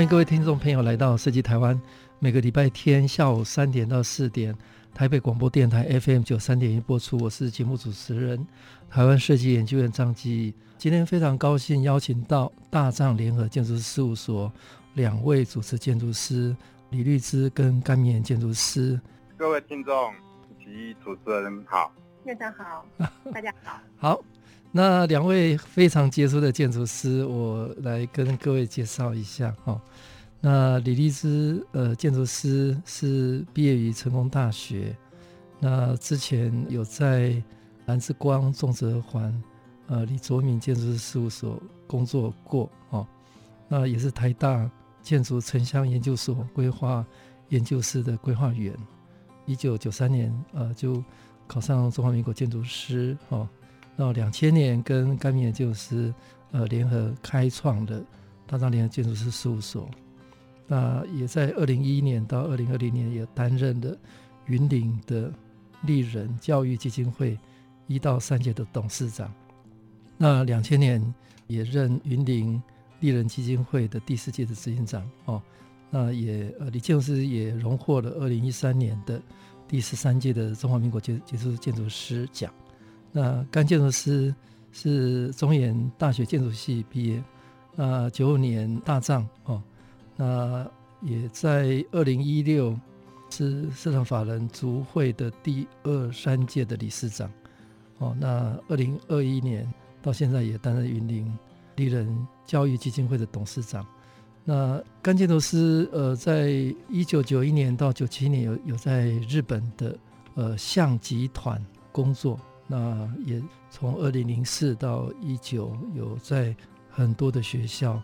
欢迎各位听众朋友来到设计台湾，每个礼拜天下午三点到四点，台北广播电台 FM 九三点一播出。我是节目主持人，台湾设计研究院张基。今天非常高兴邀请到大藏联合建筑师事务所两位主持建筑师李律之跟甘铭建筑师。各位听众及主持人好，院长好，大家好。好。那两位非常杰出的建筑师，我来跟各位介绍一下哦。那李立之呃，建筑师是毕业于成功大学，那之前有在蓝之光、仲哲环、呃李卓铭建筑师事务所工作过哦。那也是台大建筑城乡研究所规划研究室的规划员。一九九三年呃就考上中华民国建筑师哦。到两千年，跟甘铭建筑师呃联合开创的大藏联合建筑师事务所，那也在二零一一年到二零二零年也担任了云林的立人教育基金会一到三届的董事长。那两千年也任云林立人基金会的第四届的执行长哦。那也呃李建筑师也荣获了二零一三年的第十三届的中华民国杰杰出建筑师奖。那甘建筑师是中研大学建筑系毕业，那九五年大藏哦，那也在二零一六是社团法人足会的第二三届的理事长哦，那二零二一年到现在也担任云林立人教育基金会的董事长。那甘建筑师呃，在一九九一年到九七年有有在日本的呃象集团工作。那也从二零零四到一九有在很多的学校，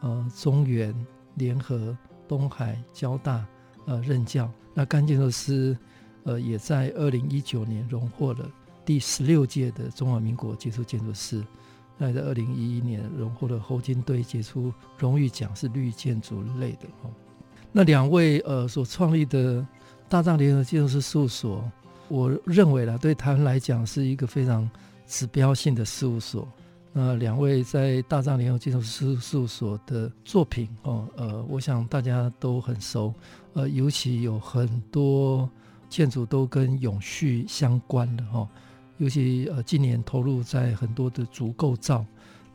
呃，中原联合、东海、交大，呃，任教。那甘建筑师，呃，也在二零一九年荣获了第十六届的中华民国杰出建筑师。那在二零一一年荣获了侯金堆杰出荣誉奖，是绿建筑类的哦。那两位呃所创立的大藏联合建筑师事务所。我认为啦，对台湾来讲是一个非常指标性的事务所。那两位在大藏联合建筑事务所的作品哦，呃，我想大家都很熟。呃，尤其有很多建筑都跟永续相关的哈，尤其呃近年投入在很多的竹构造，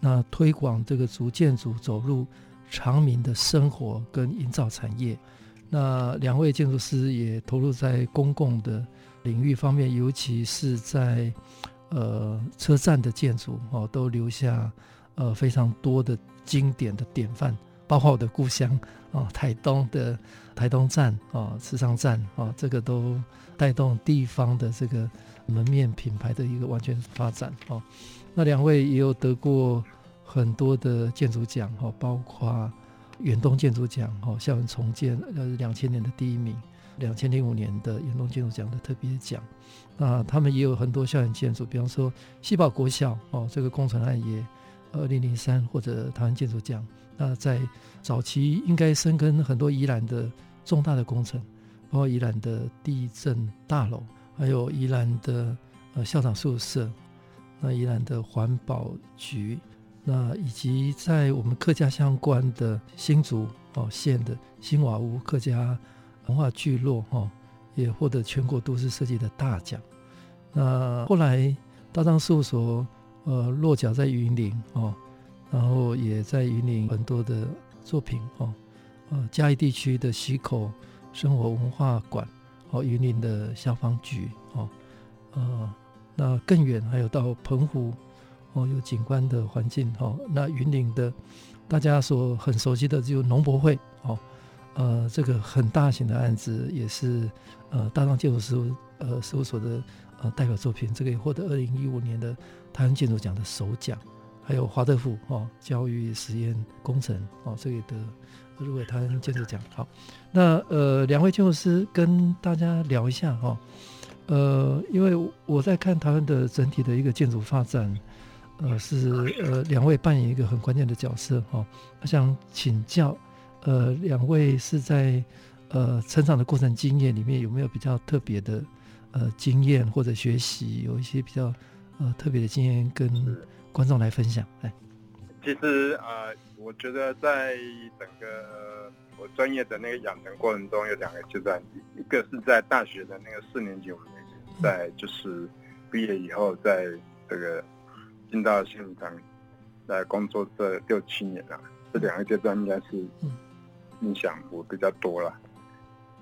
那推广这个竹建筑走入常民的生活跟营造产业。那两位建筑师也投入在公共的。领域方面，尤其是在呃车站的建筑哦，都留下呃非常多的经典的典范，包括我的故乡啊，台东的台东站啊，池上站啊，这个都带动地方的这个门面品牌的一个完全发展哦。那两位也有得过很多的建筑奖哦，包括远东建筑奖哦，校园重建呃两千年的第一名。两千零五年的远东建筑奖的特别奖，那他们也有很多校园建筑，比方说西宝国小哦，这个工程案也二零零三或者台湾建筑奖。那在早期应该深耕很多宜兰的重大的工程，包括宜兰的地震大楼，还有宜兰的呃校长宿舍，那宜兰的环保局，那以及在我们客家相关的新竹哦县的新瓦屋客家。文化聚落哈，也获得全国都市设计的大奖。那后来大藏事务所呃落脚在云林哦，然后也在云林很多的作品哦，呃嘉义地区的溪口生活文化馆哦，云林的消防局哦，呃那更远还有到澎湖哦，有景观的环境哦，那云林的大家所很熟悉的就农博会哦。呃，这个很大型的案子也是呃大藏建筑师呃事务所的呃代表作品，这个也获得二零一五年的台湾建筑奖的首奖。还有华德福哦，教育实验工程哦，这个得入围台湾建筑奖。好，那呃，两位建筑师跟大家聊一下哈、哦。呃，因为我在看台湾的整体的一个建筑发展，呃，是呃两位扮演一个很关键的角色哈。我、想请教，呃，两位是在呃成长的过程经验里面有没有比较特别的呃经验或者学习，有一些比较呃特别的经验跟观众来分享？哎，其实呃，我觉得在整个我专业的那个养成过程中有两个阶段，一个是在大学的那个四年级我们。在就是毕业以后，在这个进到现场来工作这六七年了，这两个阶段应该是影响我比较多了。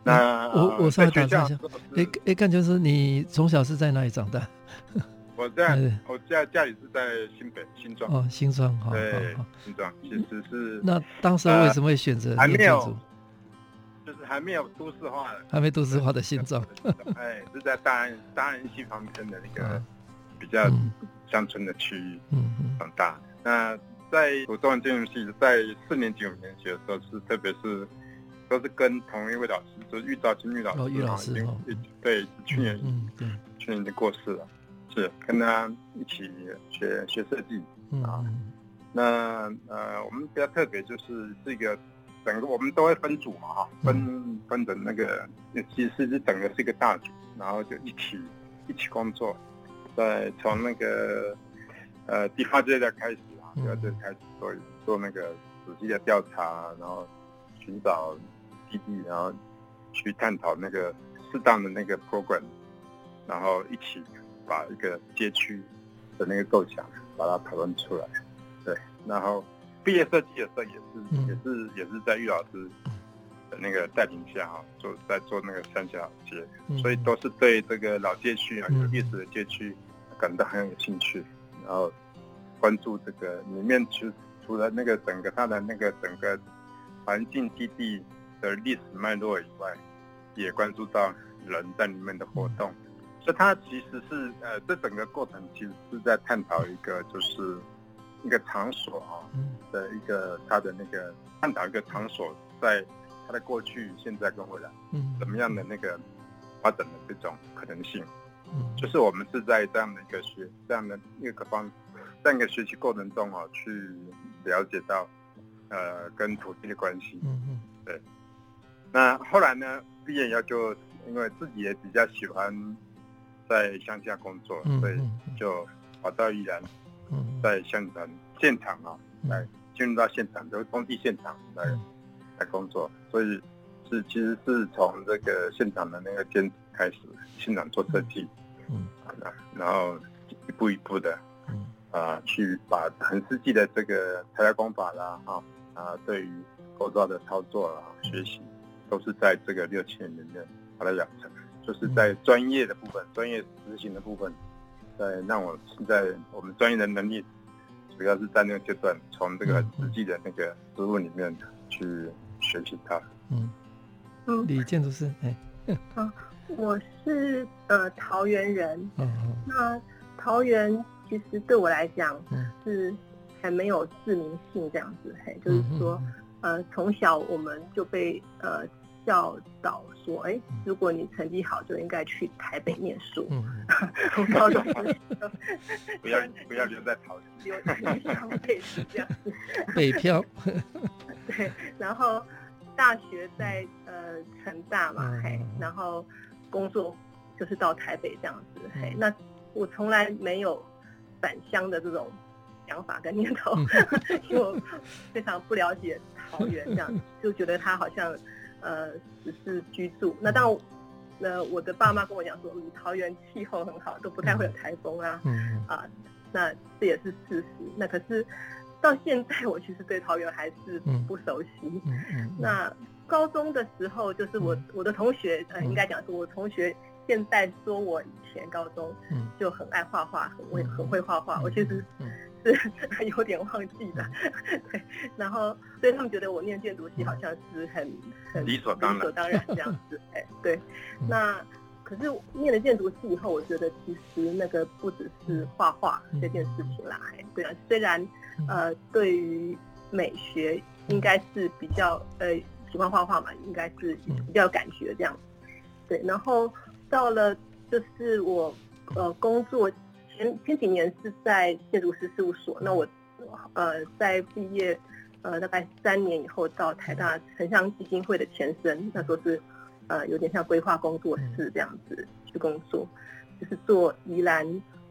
那我我稍微打断一下，哎哎，干就是你从小是在哪里长大？我在 我家家里是在新北新庄哦，新庄好，对，新庄其实是那当时为什么会选择还没有？就是还没有都市化的，还没都市化的新庄，哎，是在大安大安溪旁边的那个比较乡村的区域嗯嗯长大。那在读中文建筑系，在四年级五年级的时候，是特别是都是跟同一位老师，就是玉兆金玉老师，玉老师对，去年去年已经过世了，是跟他一起学学设计啊。那呃，我们比较特别就是这个。整个我们都会分组嘛，哈，分分的那个，其实是整个是一个大组，然后就一起一起工作，在从那个呃地发掘的开始啊，就开始做做那个仔细的调查，然后寻找基地，然后去探讨那个适当的那个 program，然后一起把一个街区的那个构想把它讨论出来，对，然后。毕业设计的时候也是，嗯、也是也是在玉老师的那个带领下哈，做在做那个三峡老街，嗯、所以都是对这个老街区啊，有历史的街区感到很有兴趣，然后关注这个里面，除除了那个整个它的那个整个环境基地的历史脉络以外，也关注到人在里面的活动，嗯、所以它其实是呃，这整个过程其实是在探讨一个就是。一个场所啊的一个它的那个探讨一个场所在它的过去、现在跟未来，嗯，怎么样的那个发展的这种可能性，嗯，就是我们是在这样的一个学这样的一个方这样一个学习过程中啊，去了解到呃跟土地的关系，嗯嗯，对。那后来呢，毕业以后就因为自己也比较喜欢在乡下工作，所以就跑到宜兰。在现场现场啊，来进入到现场，就是工地现场来来工作，所以是其实是从这个现场的那个监开始，现场做设计，嗯，然后一步一步的，嗯啊，去把很实际的这个材料工法啦，哈啊，对于构造的操作啦，学习都是在这个六七年里面把它养成，就是在专业的部分，专业执行的部分。在让我现在我们专业的能力，主要是在那个阶段，从这个实际的那个实务里面去学习它。嗯嗯，李建筑师，哎，嗯，我是呃桃园人。嗯嗯。那桃园其实对我来讲，是还没有自明性这样子，嘿，就是说，呃，从小我们就被呃。教导说：“哎，如果你成绩好，就应该去台北念书。从高中 不要不要留在桃园，留在台北是这样子。北漂。对，然后大学在呃成大嘛，嘿，然后工作就是到台北这样子，嘿。那我从来没有返乡的这种想法跟念头，因为我非常不了解桃园，这样就觉得他好像。”呃，只是居住。那当那，我的爸妈跟我讲说，嗯，桃园气候很好，都不太会有台风啊。嗯啊，那这也是事实。那可是到现在，我其实对桃园还是不熟悉。嗯嗯。嗯嗯，那高中的时候，就是我我的同学，呃，应该讲说，我同学现在说我以前高中就很爱画画，很会很会画画。我其实。是 有点忘记的，对，然后所以他们觉得我念建筑系好像是很很理所当然，理所当然这样子，哎，对，那可可是念了建筑系以后，我觉得其实那个不只是画画这件事情啦。哎，对啊，虽然呃，对于美学应该是比较呃喜欢画画嘛，应该是比较有感觉这样。对，然后到了就是我呃工作前前几年是在建筑师事务所，那我呃在毕业呃大概三年以后到台大城乡基金会的前身，那时候是。呃，有点像规划工作室这样子去工作，就是做宜兰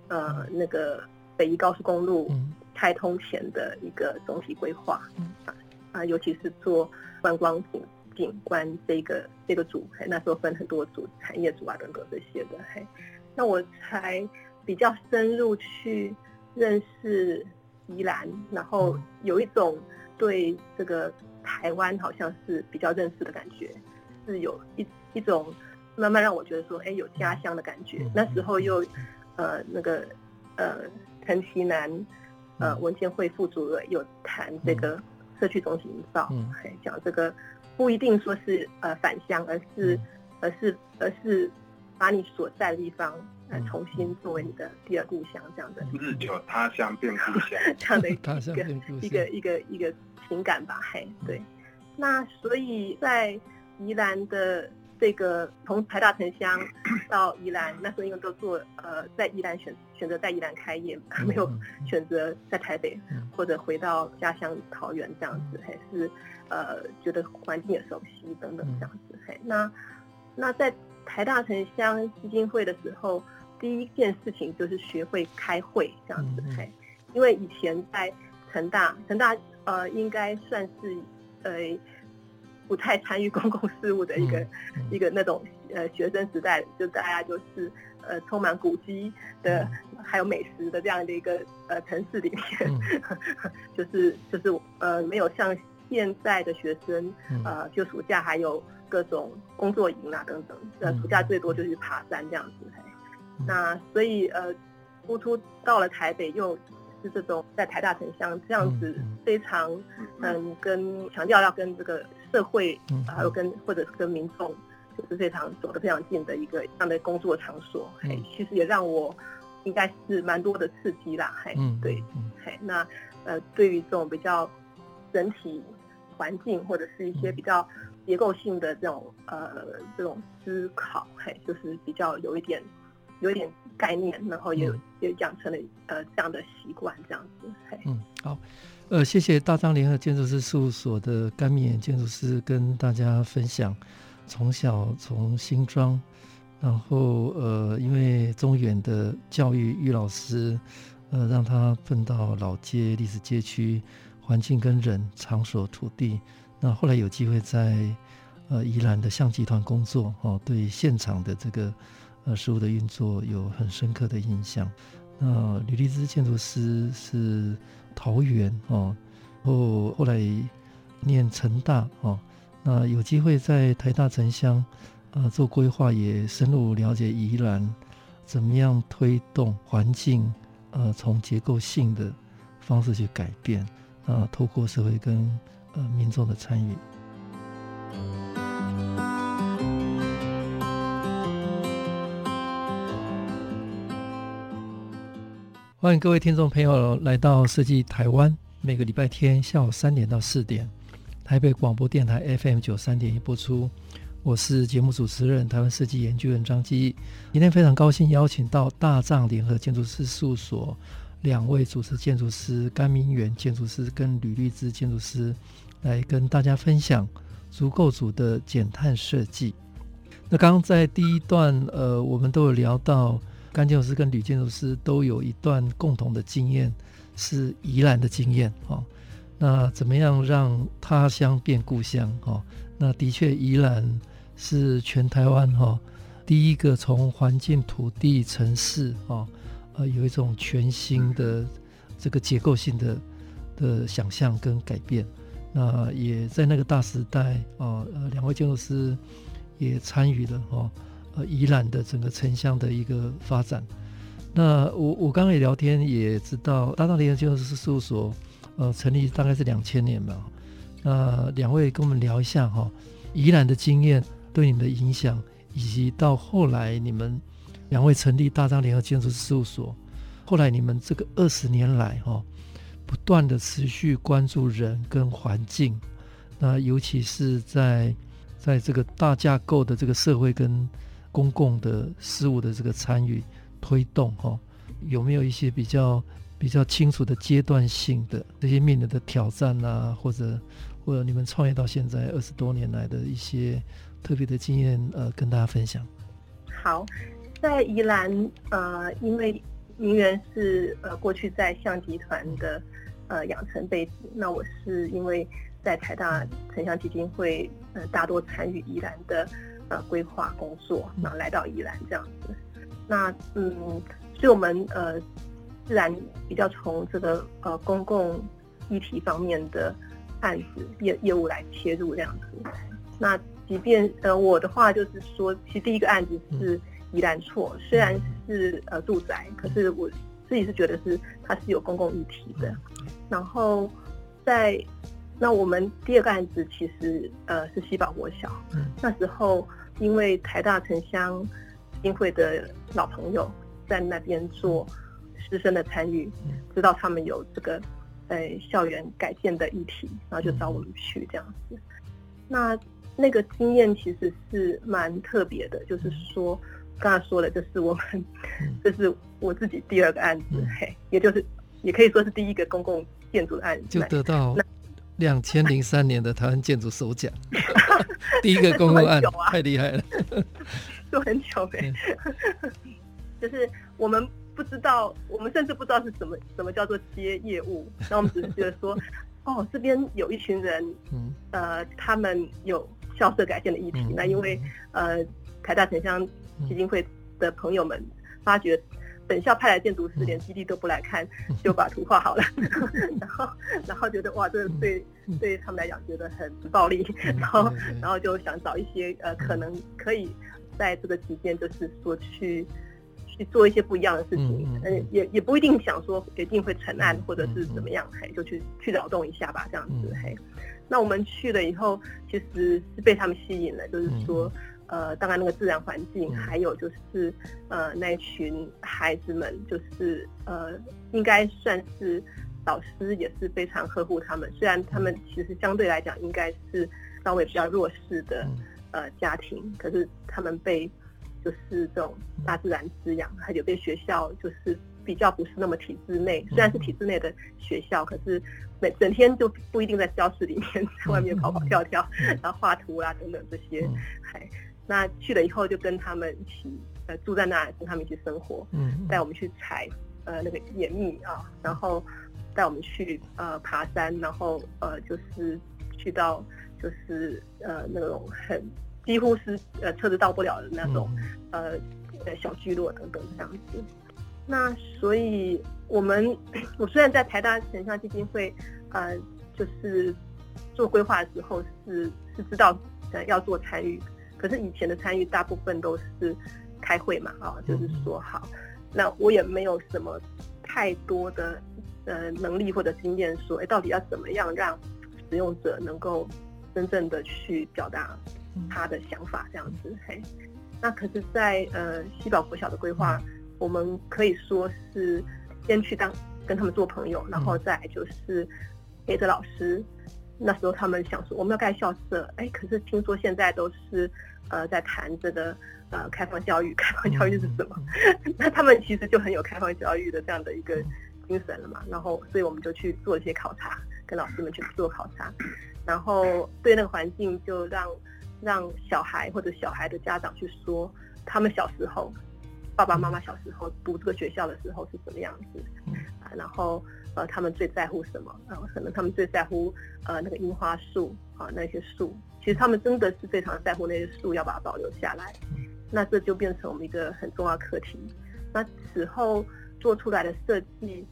呃那个北宜高速公路开通前的一个总体规划啊，尤其是做观光景景观这个这个组，那时候分很多组，产业组啊等等这些的，嘿，那我才比较深入去认识宜兰，然后有一种对这个台湾好像是比较认识的感觉。是有一一种慢慢让我觉得说，哎，有家乡的感觉。那时候又，呃，那个，呃，陈其南，呃，文建会副主任有谈这个社区中心营造，还讲这个不一定说是呃返乡，而是而是而是把你所在的地方呃重新作为你的第二故乡这样的。日久他乡变故乡，这样的一 个一个一个一个情感吧，嘿，对。那所以在。宜兰的这个从台大城乡 到宜兰，那时候因为都做呃在宜兰选选择在宜兰开业，没有选择在台北或者回到家乡桃园这样子，还是呃觉得环境也熟悉等等这样子。嘿，那那在台大城乡基金会的时候，第一件事情就是学会开会这样子。嘿，因为以前在成大，成大呃应该算是呃。不太参与公共事务的一个、嗯嗯、一个那种呃学生时代，就大家就是呃充满古迹的，嗯、还有美食的这样的一个呃城市里面，嗯、就是就是呃没有像现在的学生、嗯、呃就暑假还有各种工作营啊等等，呃暑假最多就是爬山这样子，嗯、那所以呃突突到了台北又。是这种在台大城乡这样子非常嗯跟强调要跟这个社会还有跟或者是跟民众就是非常走得非常近的一个这样的工作场所，嘿，其实也让我应该是蛮多的刺激啦，嘿，对，嘿，那呃对于这种比较整体环境或者是一些比较结构性的这种呃这种思考，嘿，就是比较有一点有一点。概念，然后也也养成了呃这样的习惯，这样子。嗯，好，呃，谢谢大张联合建筑师事务所的甘铭远建筑师跟大家分享，从小从新庄，然后呃，因为中远的教育于老师，呃，让他奋到老街历史街区，环境跟人场所土地，那后来有机会在呃宜兰的象集团工作，哦，对现场的这个。呃，事物的运作有很深刻的印象。那吕立兹建筑师是桃园哦，后后来念成大哦，那有机会在台大城乡呃做规划，也深入了解宜兰怎么样推动环境呃从结构性的方式去改变啊，透过社会跟呃民众的参与。欢迎各位听众朋友来到设计台湾，每个礼拜天下午三点到四点，台北广播电台 FM 九三点一播出。我是节目主持人台湾设计研究员张基。今天非常高兴邀请到大藏联合建筑师事务所两位主持建筑师甘明远建筑师跟吕立之建筑师来跟大家分享足构组的减碳设计。那刚刚在第一段，呃，我们都有聊到。甘建筑师跟吕建筑师都有一段共同的经验，是宜兰的经验哦。那怎么样让他乡变故乡哦？那的确，宜兰是全台湾哈第一个从环境、土地、城市哦，呃，有一种全新的这个结构性的的想象跟改变。那也在那个大时代哦，呃，两位建筑师也参与了哦。呃，宜兰的整个城乡的一个发展，那我我刚刚也聊天也知道，大藏联合建筑师事务所，呃，成立大概是两千年吧。那两位跟我们聊一下哈，宜兰的经验对你们的影响，以及到后来你们两位成立大张联合建筑师事务所，后来你们这个二十年来哈，不断的持续关注人跟环境，那尤其是在在这个大架构的这个社会跟公共的事务的这个参与推动哈，有没有一些比较比较清楚的阶段性的这些面临的挑战啊，或者或者你们创业到现在二十多年来的一些特别的经验呃，跟大家分享。好，在宜兰呃，因为明媛是呃过去在象集团的呃养成辈子，那我是因为在台大城乡基金会呃大多参与宜兰的呃规划工作，然后来到宜兰这样子。那嗯，所以我们呃。自然比较从这个呃公共议题方面的案子业业务来切入这样子。那即便呃我的话就是说，其实第一个案子是宜兰厝，虽然是呃住宅，可是我自己是觉得是它是有公共议题的。然后在那我们第二个案子其实呃是西宝国小，那时候因为台大城乡基金会的老朋友在那边做。师生的参与，知道他们有这个呃校园改建的议题，然后就找我们去这样子。那那个经验其实是蛮特别的，就是说刚才说了，这是我们 这是我自己第二个案子，嘿，也就是也可以说是第一个公共建筑的案子，就。得到两千零三年的台湾建筑首奖，第一个公共案，太厉害了，做很久哎，就是我们。不知道，我们甚至不知道是什么什么叫做接业务，那我们只是觉得说，哦，这边有一群人，嗯，呃，他们有校舍改建的议题，嗯、那因为呃台大城乡基金会的朋友们发觉本校派来建筑师连基地都不来看，嗯、就把图画好了，然后然后觉得哇，这个对对他们来讲觉得很暴力，然后然后就想找一些呃可能可以在这个期间就是说去。去做一些不一样的事情，嗯，嗯也也不一定想说一定会成案或者是怎么样，嘿，就去去劳动一下吧，这样子，嘿。那我们去了以后，其实是被他们吸引了，就是说，呃，当然那个自然环境，还有就是呃那群孩子们，就是呃应该算是老师也是非常呵护他们，虽然他们其实相对来讲应该是稍微比较弱势的呃家庭，可是他们被。就是这种大自然滋养，还有被学校就是比较不是那么体制内，虽然是体制内的学校，可是每整天就不一定在教室里面，在外面跑跑跳跳，然后画图啊等等这些，还那去了以后就跟他们一起呃住在那，跟他们一起生活，嗯，带我们去采呃那个野蜜啊，然后带我们去呃爬山，然后呃就是去到就是呃那种很。几乎是呃车子到不了的那种，呃呃小聚落等等这样子。那所以我们我虽然在台大城乡基金会，呃就是做规划的时候是是知道呃要做参与，可是以前的参与大部分都是开会嘛，啊就是说好，那我也没有什么太多的呃能力或者经验说，哎到底要怎么样让使用者能够真正的去表达。他的想法这样子，嘿，那可是在，在呃西宝国小的规划，我们可以说是先去当跟他们做朋友，然后再就是陪着老师。那时候他们想说我们要盖校舍，哎，可是听说现在都是呃在谈这个呃开放教育，开放教育是什么？那他们其实就很有开放教育的这样的一个精神了嘛。然后，所以我们就去做一些考察，跟老师们去做考察，然后对那个环境就让。让小孩或者小孩的家长去说，他们小时候，爸爸妈妈小时候读这个学校的时候是什么样子，啊，然后呃，他们最在乎什么？然后可能他们最在乎呃那个樱花树啊，那些树，其实他们真的是非常在乎那些树，要把它保留下来。那这就变成我们一个很重要课题。那此后做出来的设计，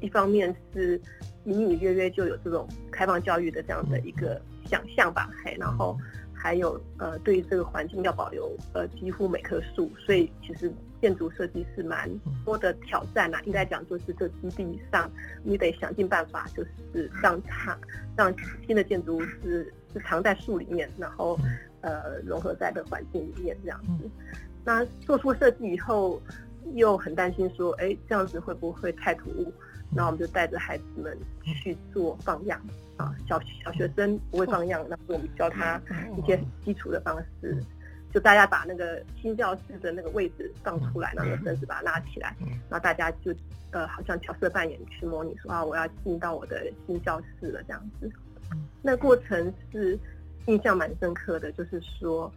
一方面是隐隐约约就有这种开放教育的这样的一个想象吧，嘿，然后。还有呃，对于这个环境要保留呃几乎每棵树，所以其实建筑设计是蛮多的挑战啊。应该讲就是这基地上，你得想尽办法，就是让它让新的建筑是是藏在树里面，然后呃融合在的环境里面这样子。那做出设计以后，又很担心说，哎，这样子会不会太突兀？那我们就带着孩子们去做放样啊，小小学生不会放样，那我们教他一些基础的方式，就大家把那个新教室的那个位置放出来，然后绳子把它拉起来，然后大家就呃好像角色扮演去模拟说啊，我要进到我的新教室了这样子。那过程是印象蛮深刻的，就是说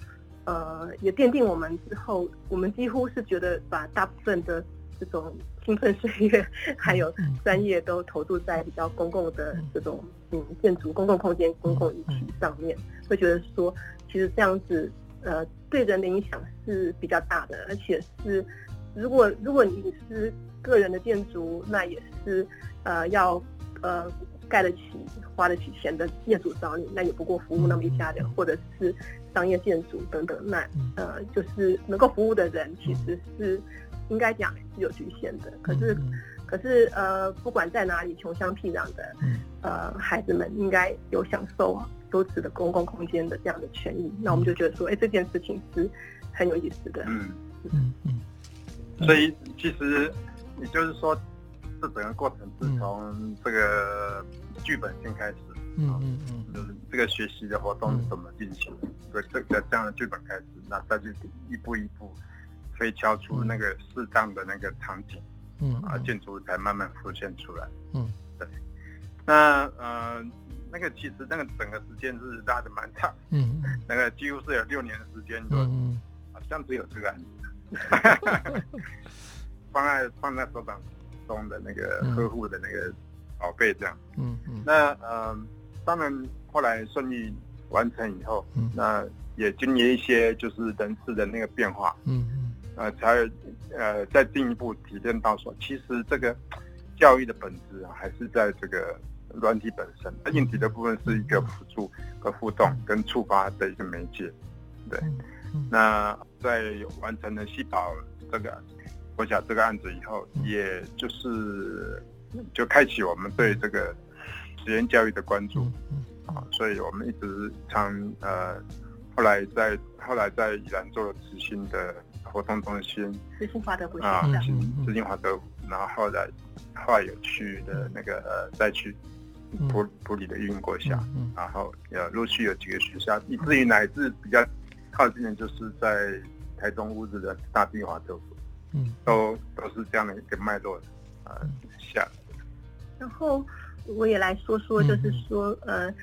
呃也奠定我们之后，我们几乎是觉得把大部分的。这种青春岁月还有专业都投注在比较公共的这种嗯建筑、公共空间、公共议题上面，会觉得说，其实这样子呃对人的影响是比较大的，而且是如果如果你是个人的建筑，那也是呃要呃盖得起、花得起钱的业主找你，那也不过服务那么一家人，或者是商业建筑等等，那呃就是能够服务的人其实是。应该讲是有局限的，可是，嗯、可是呃，不管在哪里，穷乡僻壤的，嗯、呃，孩子们应该有享受优质的公共空间的这样的权益。嗯、那我们就觉得说，哎，这件事情是很有意思的。嗯嗯嗯。所以其实也就是说，这整个过程是从这个剧本先开始，嗯嗯嗯，就是这个学习的活动是怎么进行，对、嗯、这个这样的剧本开始，那再去一步一步。可以敲出那个适当的那个场景，嗯，啊，建筑才慢慢浮现出来，嗯，对。那呃，那个其实那个整个时间是拉的蛮长，嗯，那个几乎是有六年的时间，嗯，好像只有这个案子，放在放在手掌中的那个呵护的那个宝贝这样，嗯嗯。那呃，当然后来顺利完成以后，嗯，那也经历一些就是人事的那个变化，嗯。呃，才呃再进一步体验到说，其实这个教育的本质啊，还是在这个软体本身。那硬体的部分是一个辅助和互动跟触发的一个媒介。对，那在完成了细胞这个我想这个案子以后，也就是就开启我们对这个实验教育的关注啊，所以我们一直常呃后来在后来在宜兰做了执行的。活动中心，执行华德福啊，执行华德，然后后来后来有去的那个呃，再去埔埔里的育英国小，然后呃陆续有几个学校，以至于乃至比较靠近的，就是在台中乌日的大地华德福，嗯，都都是这样的一个脉络呃下。然后我也来说说，就是说呃，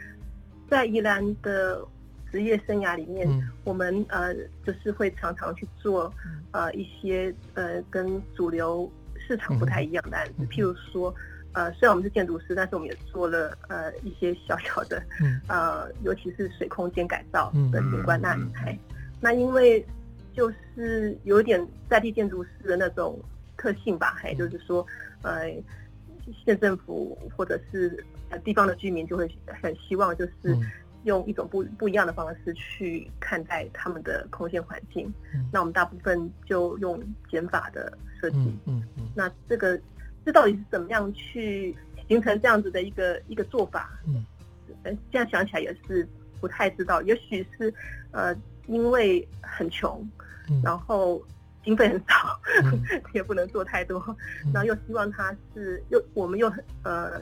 在宜兰的。职业生涯里面，嗯、我们呃就是会常常去做呃一些呃跟主流市场不太一样的案子，嗯、譬如说呃虽然我们是建筑师，但是我们也做了呃一些小小的、嗯、呃尤其是水空间改造的景观案。哎、嗯，那因为就是有点在地建筑师的那种特性吧，还、嗯、就是说呃县政府或者是呃地方的居民就会很希望就是。嗯用一种不不一样的方式去看待他们的空间环境，嗯、那我们大部分就用减法的设计。嗯嗯，嗯那这个这到底是怎么样去形成这样子的一个一个做法？嗯，现在想起来也是不太知道。也许是呃，因为很穷，嗯、然后经费很少，嗯、也不能做太多，嗯、然后又希望他是又我们又很呃。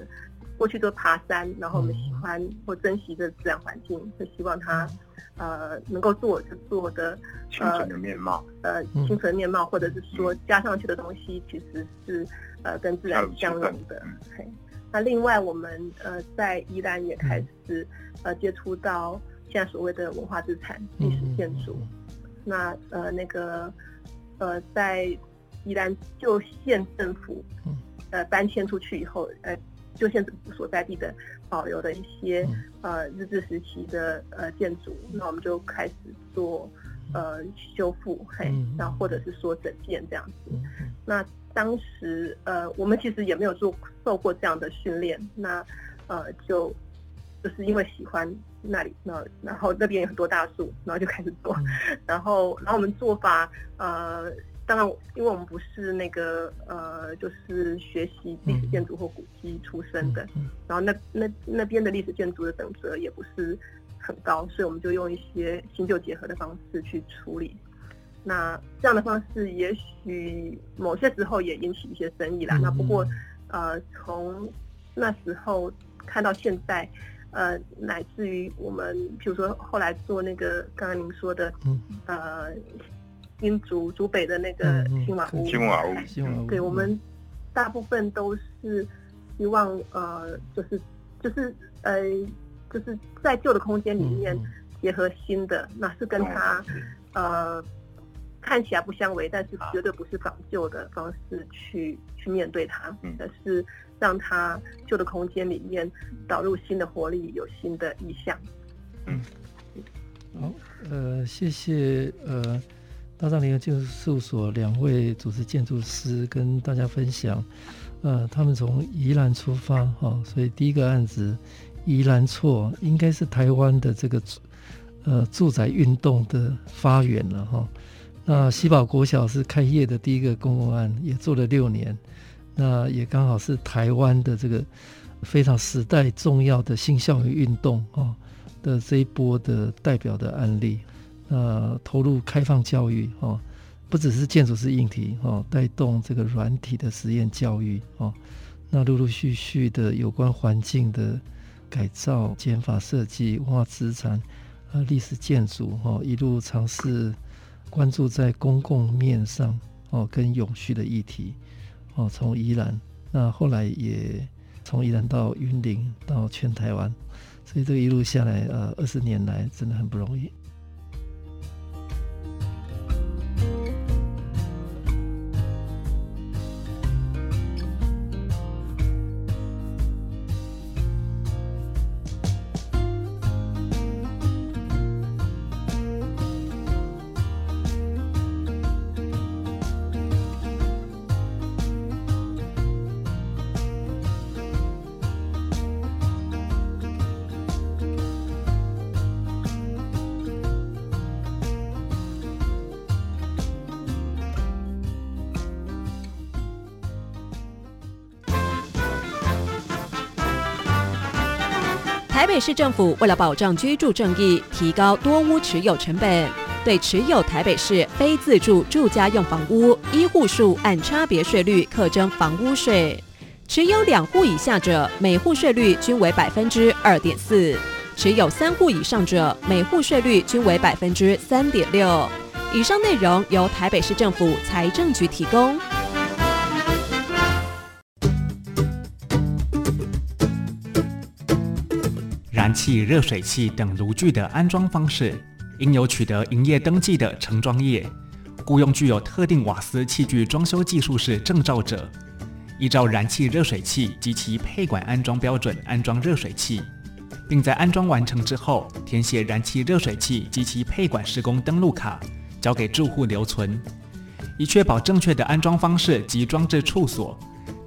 过去都爬山，然后我们喜欢或珍惜这自然环境，就希望它，呃，能够做就做的清纯的面貌，呃，清纯的面貌，或者是说加上去的东西其实是呃跟自然相融的。嘿，那另外我们呃在宜兰也开始呃接触到现在所谓的文化资产历史建筑，那呃那个呃在宜兰旧县政府呃搬迁出去以后，呃。就县政府所在地的保留的一些呃日治时期的呃建筑，那我们就开始做呃修复，嘿，然后或者是说整建这样子。那当时呃我们其实也没有做受过这样的训练，那呃就就是因为喜欢那里，那然后那边有很多大树，然后就开始做，然后然后我们做法呃。当然，因为我们不是那个呃，就是学习历史建筑或古迹出身的，嗯嗯嗯、然后那那那边的历史建筑的等级也不是很高，所以我们就用一些新旧结合的方式去处理。那这样的方式也许某些时候也引起一些争议啦。嗯、那不过呃，从那时候看到现在，呃，乃至于我们比如说后来做那个刚刚您说的，嗯、呃，新竹竹北的那个新瓦屋，新瓦屋，新瓦屋，对，我们大部分都是希望呃，就是就是呃。就是在旧的空间里面结合新的，嗯、那是跟它、嗯、呃看起来不相违，但是绝对不是仿旧的方式去去面对它，嗯、而是让它旧的空间里面导入新的活力，有新的意象。嗯，好，呃，谢谢呃大藏联合建筑事务所两位主持建筑师跟大家分享，呃，他们从宜兰出发哈、哦，所以第一个案子。宜兰错应该是台湾的这个呃住宅运动的发源了哈。那喜宝国小是开业的第一个公共案，也做了六年。那也刚好是台湾的这个非常时代重要的新校园运动啊的这一波的代表的案例。那投入开放教育哦，不只是建筑是硬体哦，带动这个软体的实验教育哦。那陆陆续续的有关环境的。改造、减法设计、文化资产、呃历史建筑，哦，一路尝试关注在公共面上，哦，跟永续的议题，哦，从宜兰，那后来也从宜兰到云林，到全台湾，所以这个一路下来，呃，二十年来真的很不容易。台北市政府为了保障居住正义，提高多屋持有成本，对持有台北市非自住住家用房屋一户数按差别税率课征房屋税，持有两户以下者每户税率均为百分之二点四，持有三户以上者每户税率均为百分之三点六。以上内容由台北市政府财政局提供。气、热水器等炉具的安装方式，应由取得营业登记的承装业雇佣具有特定瓦斯器具装修技术士证照者，依照燃气、热水器及其配管安装标准安装热水器，并在安装完成之后填写燃气、热水器及其配管施工登录卡，交给住户留存，以确保正确的安装方式及装置处所，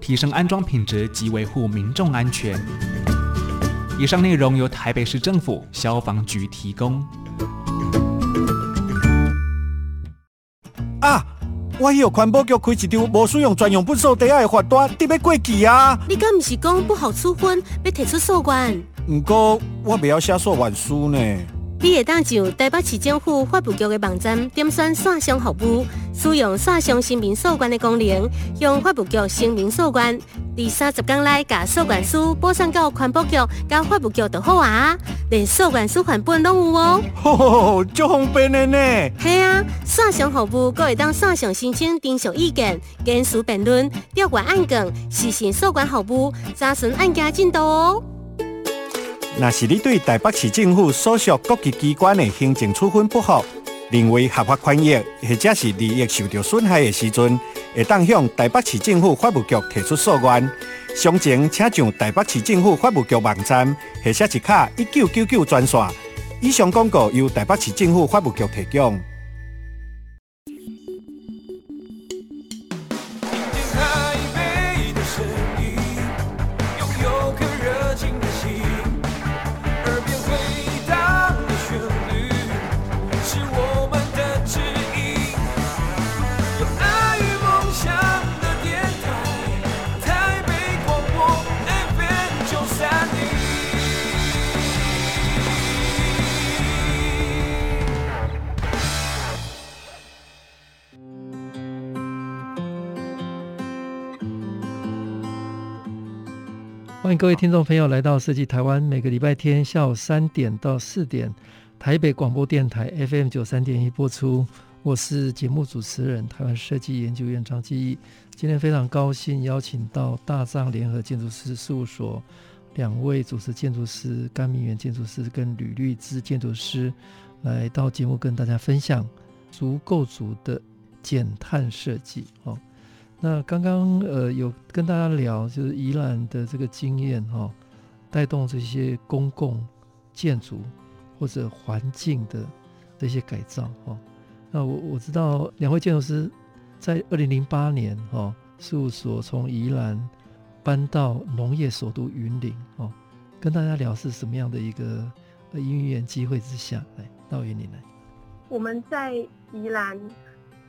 提升安装品质及维护民众安全。以上内容由台北市政府消防局提供。啊，我有环保局开一张无使用专用粪扫袋的罚单，得要过期啊！你敢不是讲不好处分，要提出诉愿？不过我不要写诉愿书呢。你会当上台北市政府发布局的网站，点选线上服务，使用线上声明诉愿的功能，向发布局声明诉愿。第三十天内，把诉愿书补送到环保局、甲发布局就好啊，连诉愿书范本拢有哦。吼足方便的呢。系啊，线上服务，阁会当线上申请征求意见、简书辩论、调阅案卷、实行诉愿服务、查询案件进度哦。若是你对台北市政府所属各级机关的行政处分不服，认为合法权益或者是利益受到损害的时阵，会当向台北市政府法务局提出诉愿。详情请上台北市政府法务局网站，或者是卡一九九九专线。以上广告由台北市政府法务局提供。欢迎各位听众朋友来到设计台湾，每个礼拜天下午三点到四点，台北广播电台 FM 九三点一播出。我是节目主持人，台湾设计研究院张基义。今天非常高兴邀请到大藏联合建筑师事务所两位主持建筑师甘明元建筑师跟吕律之建筑师来到节目跟大家分享足构组的减碳设计。哦，那刚刚呃有跟大家聊，就是宜兰的这个经验哈，带动这些公共建筑或者环境的这些改造哈。那我我知道两位建筑师。在二零零八年，哦，事务所从宜兰搬到农业首都云林，哦，跟大家聊是什么样的一个因缘机会之下来到云林来。我们在宜兰，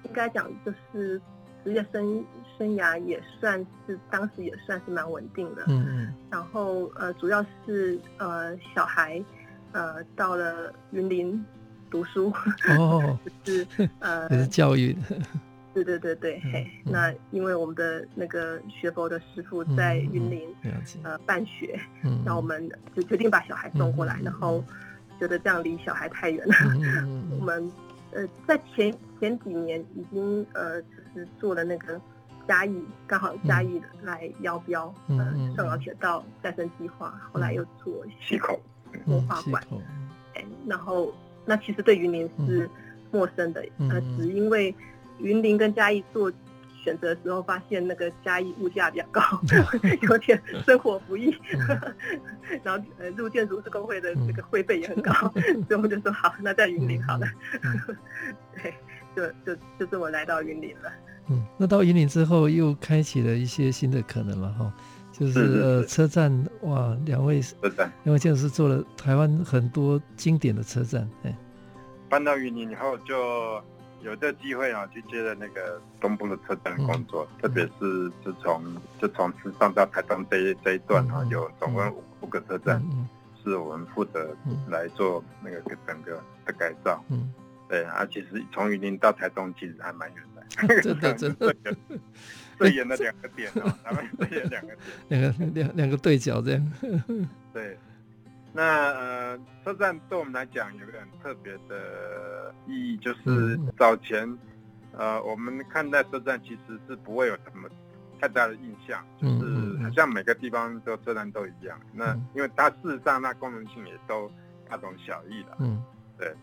应该讲就是职业生生涯也算是当时也算是蛮稳定的，嗯嗯。然后呃，主要是呃小孩呃到了云林读书，哦，就是呃 也是教育。对对对对，嘿、那因为我们的那个学佛的师傅在云林、呃办学，那、嗯、我们就决定把小孩送过来，嗯、然后觉得这样离小孩太远了。嗯、我们呃在前前几年已经呃就是做了那个嘉义，刚好嘉义来邀标，嗯、呃上饶铁道再生计划，后来又做溪口文化馆，然后那其实对云林是陌生的，嗯、呃，只因为。云林跟嘉义做选择的时候，发现那个嘉义物价比较高，有点生活不易。然后呃，入建筑师工会的这个会费也很高，所以我们就说好，那在云林好了。对，就就就这么来到云林了。嗯，那到云林之后，又开启了一些新的可能了哈。就是呃，车站哇，两位两位建筑师做了台湾很多经典的车站。哎，搬到云林以后就。有这个机会啊，去接了那个东部的车站工作，嗯、特别是自从就从池上到台东这一这一段啊，嗯、有总共五五个车站，嗯、是我们负责来做那个整个的改造。嗯，对啊，其实从云林到台东其实还蛮远的，真的 真的。最远的两个点啊，他们最远两个点，两个两两个对角这样，对。那呃，车站对我们来讲有个很特别的意义，就是早前，呃，我们看待车站其实是不会有什么太大的印象，就是好像每个地方的车站都一样。那因为它事实上那功能性也都大同小异的。嗯，对。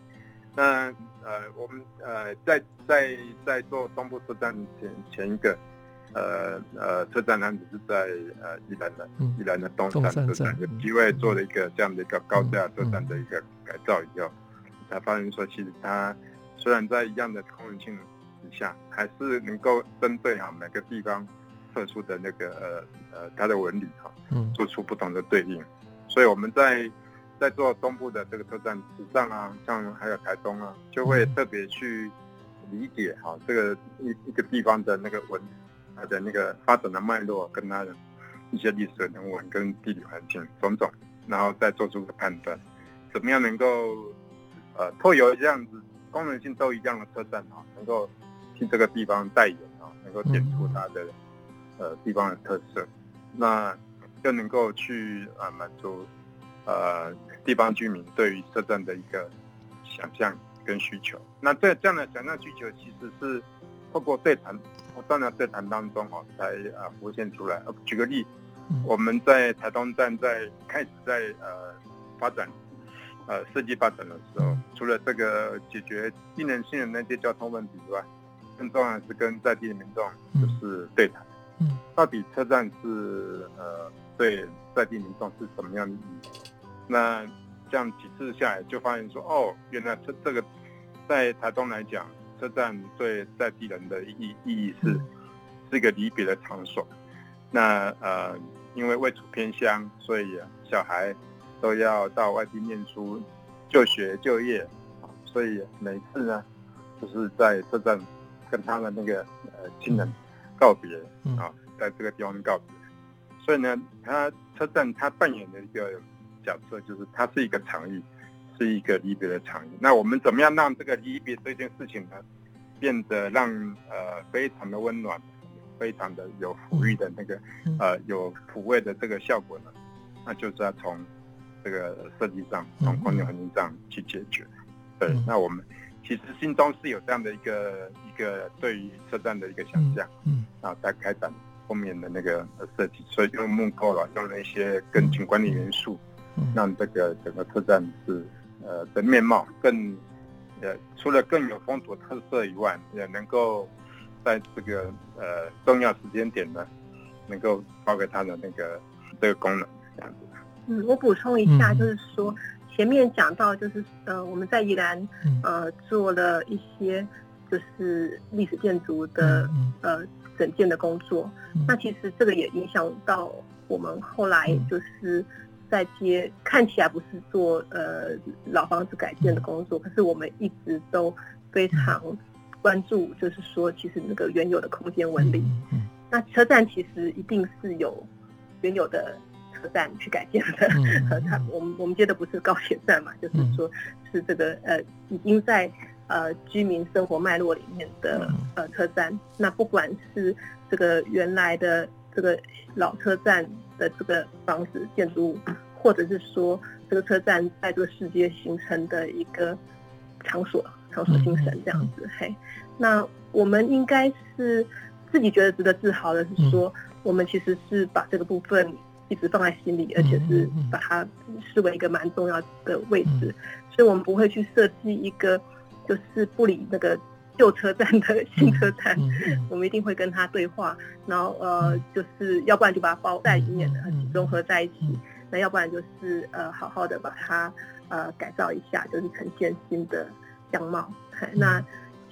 那呃，我们呃在在在做东部车站前前一个。呃呃，车站呢只是在呃宜兰的宜兰的东山车站，有机会做了一个这样的一个高架车站的一个改造以后，才发现说，其实它虽然在一样的功能性之下，还是能够针对哈每个地方特殊的那个呃呃它的纹理哈，做出不同的对应。所以我们在在做东部的这个车站池上啊，像还有台东啊，就会特别去理解哈这个一一个地方的那个纹理。它的那个发展的脉络，跟它的一些历史人文跟地理环境种种，然后再做出个判断，怎么样能够呃，透由这样子功能性都一样的车站啊，能够替这个地方代言啊，能够点出它的呃地方的特色，那又能够去啊满足呃地方居民对于车站的一个想象跟需求。那这这样的想象需求，其实是透过对谈。我当然对谈当中哦，才啊浮现出来。举个例，我们在台东站在开始在呃发展呃设计发展的时候，除了这个解决技能性的那些交通问题之外，更重要的是跟在地的民众就是对谈。嗯，到底车站是呃对在地民众是什么样的意义？那这样几次下来，就发现说，哦，原来这这个在台东来讲。车站对在地人的意意义是是一个离别的场所。那呃，因为位处偏乡，所以小孩都要到外地念书、就学、就业，所以每次呢，就是在车站跟他的那个呃亲人告别啊，在这个地方告别。所以呢，他车站他扮演的一个角色，就是它是一个场域。是一个离别的场域。那我们怎么样让这个离别这件事情呢，变得让呃非常的温暖，非常的有抚育的那个呃有抚慰的这个效果呢？那就是要从这个设计上，从空间环境上去解决。对，嗯、那我们其实心中是有这样的一个一个对于车站的一个想象，嗯，然后再开展后面的那个设计，所以用木构了，用了一些更景观的元素，嗯，让这个整个车站是呃的面貌更呃除了更有风土特色以外，也能够在这个呃重要时间点呢，能够发挥它的那个这个功能，这样子。嗯，我补充一下，嗯、就是说。前面讲到，就是呃，我们在宜兰呃做了一些就是历史建筑的呃整建的工作。那其实这个也影响到我们后来就是在接，看起来不是做呃老房子改建的工作，可是我们一直都非常关注，就是说其实那个原有的空间纹理。那车站其实一定是有原有的车。站去改建的，和他我们我们接的不是高铁站嘛，就是说，是这个呃已经在呃居民生活脉络里面的呃车站。那不管是这个原来的这个老车站的这个房子建筑物，或者是说这个车站在这个世界形成的一个场所，场所精神这样子。嘿，那我们应该是自己觉得值得自豪的是说，我们其实是把这个部分。一直放在心里，而且是把它视为一个蛮重要的位置，所以我们不会去设计一个就是不理那个 旧车站的新车站，我们一定会跟他对话，然后呃，就是要不然就把它包在里面的融合在一起，那要不然就是呃好好的把它呃改造一下，就是呈现新的样貌。那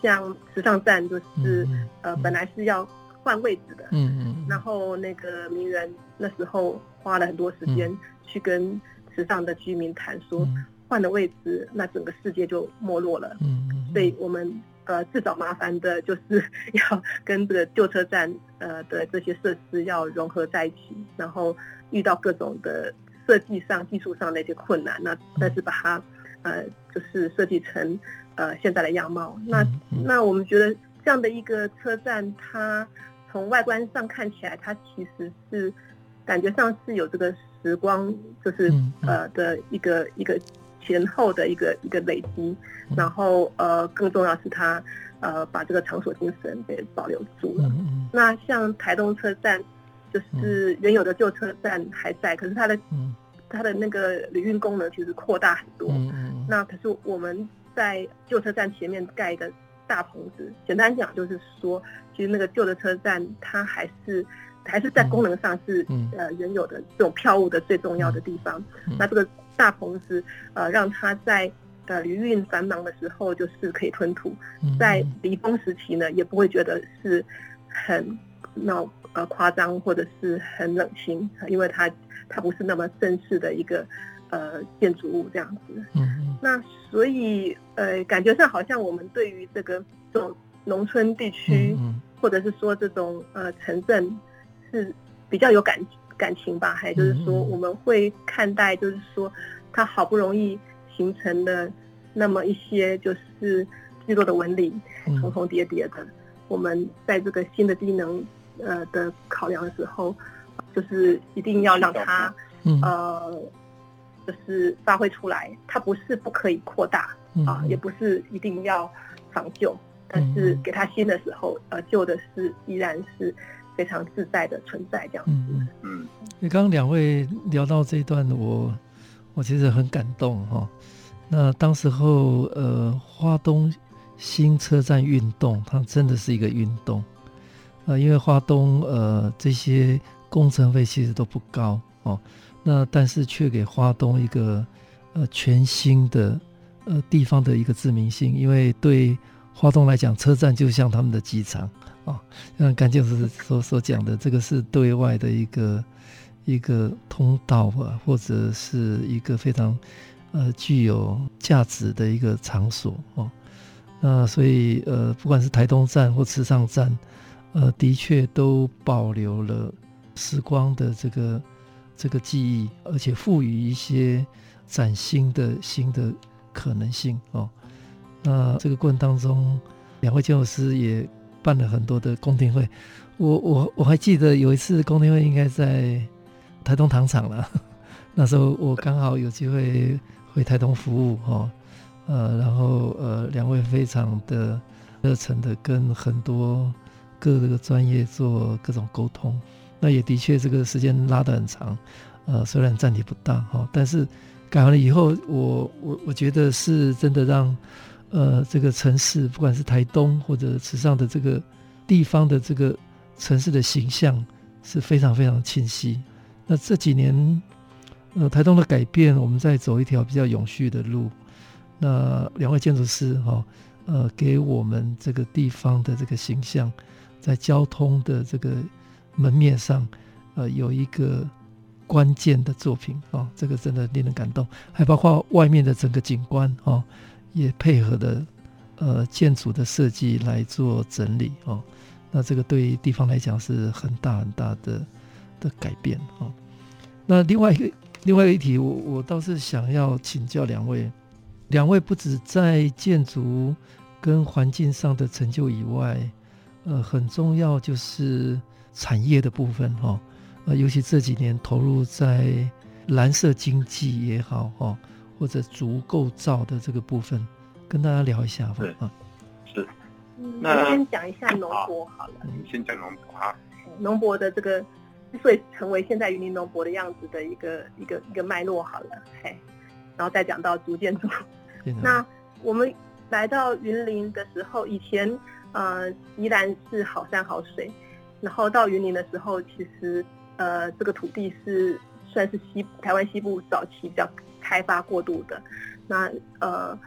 像时尚站就是呃本来是要。换位置的，嗯嗯，然后那个名人那时候花了很多时间去跟时尚的居民谈说，换了位置，那整个世界就没落了，嗯嗯，所以我们呃自找麻烦的就是要跟这个旧车站呃的这些设施要融合在一起，然后遇到各种的设计上、技术上的一些困难，那但是把它呃就是设计成呃现在的样貌，那那我们觉得这样的一个车站它。从外观上看起来，它其实是感觉上是有这个时光，就是呃的一个一个前后的一个一个累积，然后呃更重要是他呃把这个场所精神给保留住了。那像台东车站，就是原有的旧车站还在，可是它的它的那个旅运功能其实扩大很多。那可是我们在旧车站前面盖一个大棚子，简单讲就是说。其实那个旧的车站，它还是还是在功能上是、嗯、呃原有的这种票务的最重要的地方。嗯、那这个大棚子呃让它在呃旅运繁忙的时候就是可以吞吐，嗯、在离峰时期呢也不会觉得是很闹呃夸张或者是很冷清，因为它它不是那么正式的一个呃建筑物这样子。嗯、那所以呃感觉上好像我们对于这个这种。农村地区，或者是说这种呃城镇，是比较有感感情吧？还就是说，我们会看待，就是说，他好不容易形成的那么一些就是聚落的纹理，重重叠叠的，我们在这个新的机能呃的考量的时候，就是一定要让它呃，就是发挥出来。它不是不可以扩大啊，也不是一定要防旧。但是给他新的时候，呃，旧的是依然是非常自在的存在这样子。嗯嗯。你刚刚两位聊到这一段，我我其实很感动哈。那当时候呃，花东新车站运动，它真的是一个运动。呃，因为花东呃这些工程费其实都不高哦，那但是却给花东一个呃全新的呃地方的一个知名性，因为对。花东来讲，车站就像他们的机场啊，像甘建师所所讲的，这个是对外的一个一个通道啊，或者是一个非常呃具有价值的一个场所哦。那所以呃，不管是台东站或池上站，呃，的确都保留了时光的这个这个记忆，而且赋予一些崭新的新的可能性哦。那这个过程当中，两位建筑师也办了很多的公听会。我我我还记得有一次公听会应该在台东糖厂了，那时候我刚好有机会回台东服务哈，呃，然后呃，两位非常的热忱的跟很多各个专业做各种沟通。那也的确这个时间拉得很长，呃，虽然占地不大哈，但是改完了以后，我我我觉得是真的让呃这个城市，不管是台东或者池上的这个地方的这个城市的形象是非常非常清晰。那这几年，呃，台东的改变，我们在走一条比较永续的路。那两位建筑师哈，呃，给我们这个地方的这个形象，在交通的这个门面上，呃，有一个关键的作品啊，这个真的令人感动。还包括外面的整个景观啊，也配合的呃建筑的设计来做整理哦。那这个对地方来讲是很大很大的的改变啊。那另外一个另外一题，我我倒是想要请教两位，两位不止在建筑跟环境上的成就以外，呃，很重要就是产业的部分哈，呃，尤其这几年投入在蓝色经济也好哈，或者足构造的这个部分，跟大家聊一下吧。啊，是。那先讲一下农博好了。你先讲农博哈。农博的这个之。所以成为现在云林农博的样子的一个一个一个脉络好了，嘿，然后再讲到竹建筑。那我们来到云林的时候，以前呃宜兰是好山好水，然后到云林的时候，其实呃这个土地是算是西台湾西部早期比较开发过度的。那呃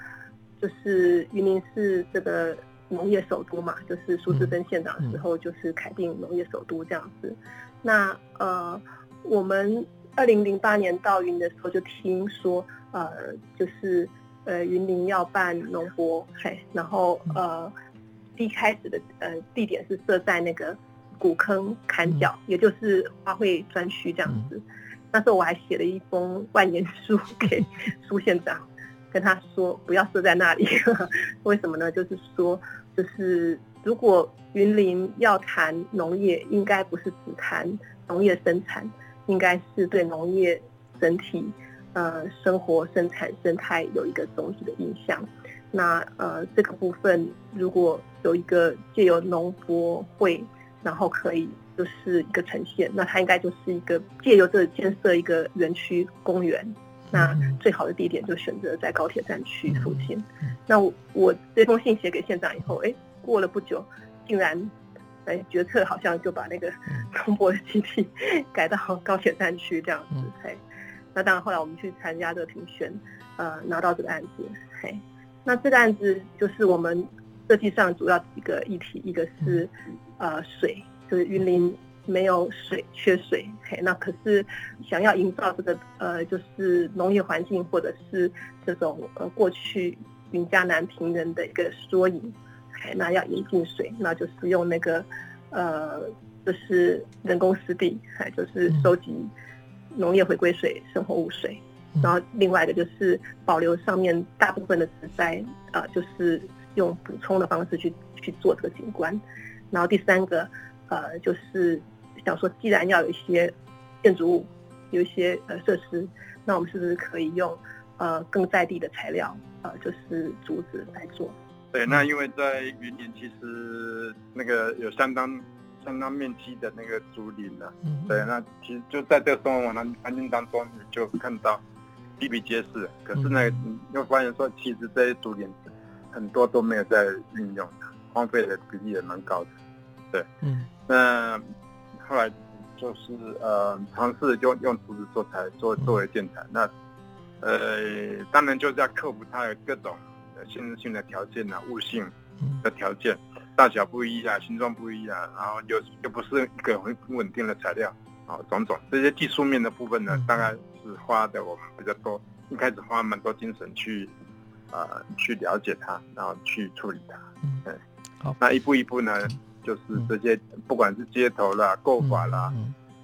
就是云林是这个农业首都嘛，就是苏志芬县长的时候就是凯定农业首都这样子。那呃，我们二零零八年到云林的时候就听说，呃，就是呃云林要办农博，嘿，然后呃一开始的呃地点是设在那个古坑坎角，也就是花卉专区这样子。那时候我还写了一封万言书给苏县长，跟他说不要设在那里，为什么呢？就是说，就是如果云林要谈农业，应该不是只谈农业生产，应该是对农业整体呃生活生产生态有一个总体的印象。那呃这个部分如果有一个借由农博会，然后可以就是一个呈现，那它应该就是一个借由这建设一个园区公园。那最好的地点就选择在高铁站区附近。那我，我这封信写给县长以后，哎，过了不久。竟然，哎，决策好像就把那个中博的基地 改到高铁站区这样子，嘿。那当然后来我们去参加这个评选，呃，拿到这个案子，嘿。那这个案子就是我们设计上主要几个议题，一个是呃水，就是云林没有水，缺水，嘿。那可是想要营造这个呃就是农业环境或者是这种呃过去云嘉南平原的一个缩影。嘿那要引进水，那就是用那个，呃，就是人工湿地，还就是收集农业回归水、生活污水。然后另外一个就是保留上面大部分的植栽，呃，就是用补充的方式去去做这个景观。然后第三个，呃，就是想说，既然要有一些建筑物，有一些呃设施，那我们是不是可以用呃更在地的材料，呃，就是竹子来做？对，那因为在云林，其实那个有相当相当面积的那个竹林了。嗯。对，那其实就在这个生活环环境当中，你就看到比比皆是。可是呢，你又发现说，其实这些竹林很多都没有在运用，荒废的比例也蛮高的。对。嗯。那后来就是呃，尝试用用竹子做材，做作为建材。那呃，当然就是要克服它的各种。限制性的条件啊，物性的条件，大小不一啊，形状不一啊，然后又又不是一个很稳定的材料啊，种种这些技术面的部分呢，大概是花的我们比较多，一开始花蛮多精神去啊、呃、去了解它，然后去处理它。嗯，好，那一步一步呢，就是这些不管是接头啦、构法啦，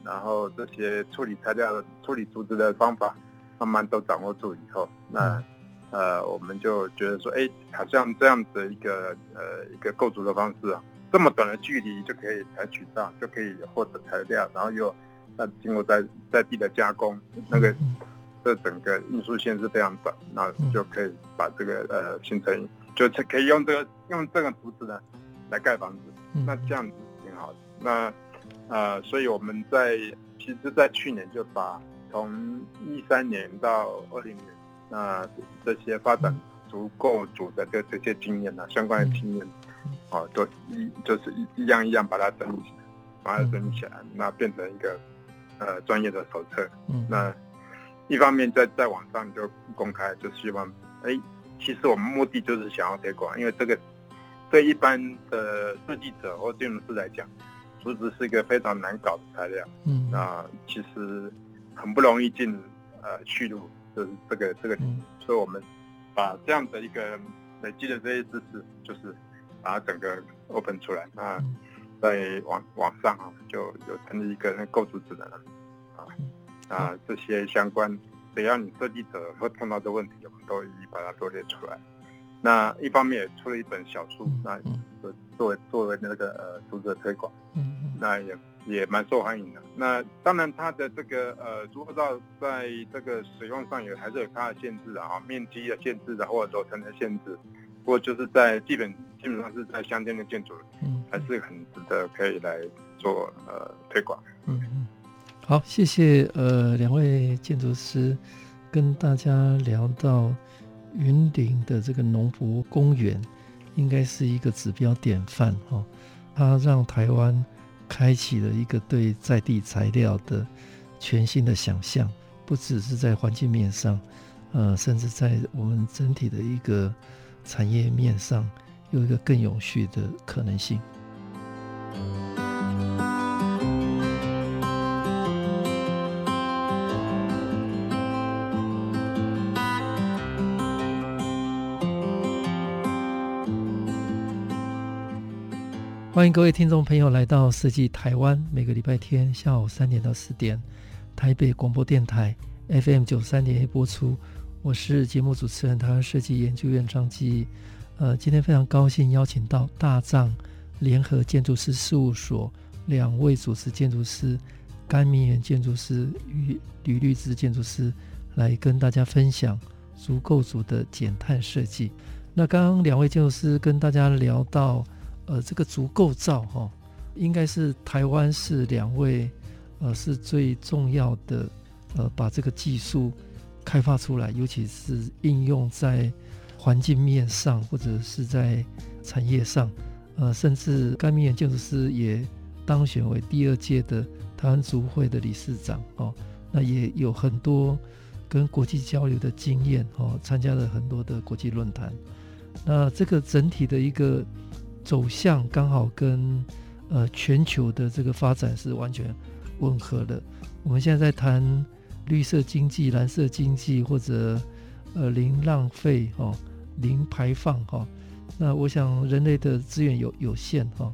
然后这些处理材料、处理竹子的方法，慢慢都掌握住以后，那。呃，我们就觉得说，哎，好像这样子一个呃一个构筑的方式啊，这么短的距离就可以采取到，就可以获得材料，然后又那经过在在地的加工，那个这整个运输线是非常短，那就可以把这个呃形成，就是可以用这个用这个图纸呢来盖房子，那这样子挺好的。那呃，所以我们在其实，在去年就把从一三年到二零年，那这些发展足够组的这这些经验呢，相关的经验，哦，都一就是一一样一样把它整理起来，把它整理起来，那变成一个呃专业的手册，那。一方面在在网上就公开，就希望，哎，其实我们目的就是想要推广，因为这个对一般的设计者或建筑师来讲，竹子是一个非常难搞的材料，嗯，那其实很不容易进呃去路，就是这个这个，嗯、所以我们把这样的一个累积的这些知识，就是把它整个 open 出来，那在网网上啊，就有成立一个那构筑指南啊。啊，这些相关，只要你设计者会碰到的问题，我们都一一把它罗列出来。那一方面也出了一本小书，那作为作为那个呃读者推广，那也也蛮受欢迎的。那当然它的这个呃竹构造在这个使用上也还是有它的限制的啊，面积的限制的或者楼层的限制。不过就是在基本基本上是在乡间的建筑，还是很值得可以来做呃推广。嗯嗯。好，谢谢呃两位建筑师跟大家聊到云林的这个农博公园，应该是一个指标典范哈。它让台湾开启了一个对在地材料的全新的想象，不只是在环境面上，呃，甚至在我们整体的一个产业面上，有一个更有序的可能性。欢迎各位听众朋友来到设计台湾，每个礼拜天下午三点到四点，台北广播电台 FM 九三点一播出。我是节目主持人，台湾设计研究院张基。呃，今天非常高兴邀请到大藏联合建筑师事务所两位主持建筑师甘明元建筑师与吕律之建筑师来跟大家分享足构组的减碳设计。那刚刚两位建筑师跟大家聊到。呃，这个竹构造哈，应该是台湾是两位，呃，是最重要的，呃，把这个技术开发出来，尤其是应用在环境面上或者是在产业上，呃，甚至甘明元建筑师也当选为第二届的台湾竹会的理事长哦，那也有很多跟国际交流的经验哦，参加了很多的国际论坛，那这个整体的一个。走向刚好跟呃全球的这个发展是完全吻合的。我们现在在谈绿色经济、蓝色经济，或者呃零浪费哦、零排放哈、那我想人类的资源有有限哈、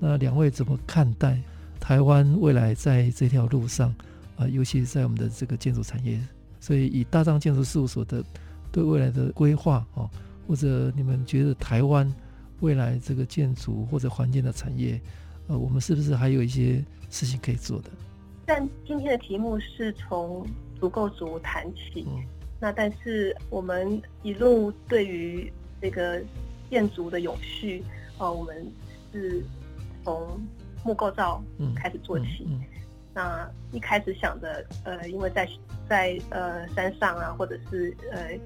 那两位怎么看待台湾未来在这条路上啊、尤其是在我们的这个建筑产业，所以以大藏建筑事务所的对未来的规划哦，或者你们觉得台湾？未来这个建筑或者环境的产业，呃，我们是不是还有一些事情可以做的？但今天的题目是从足够足谈起，嗯、那但是我们一路对于这个建筑的永续，呃，我们是从木构造开始做起。嗯嗯嗯、那一开始想的，呃，因为在在呃山上啊，或者是呃。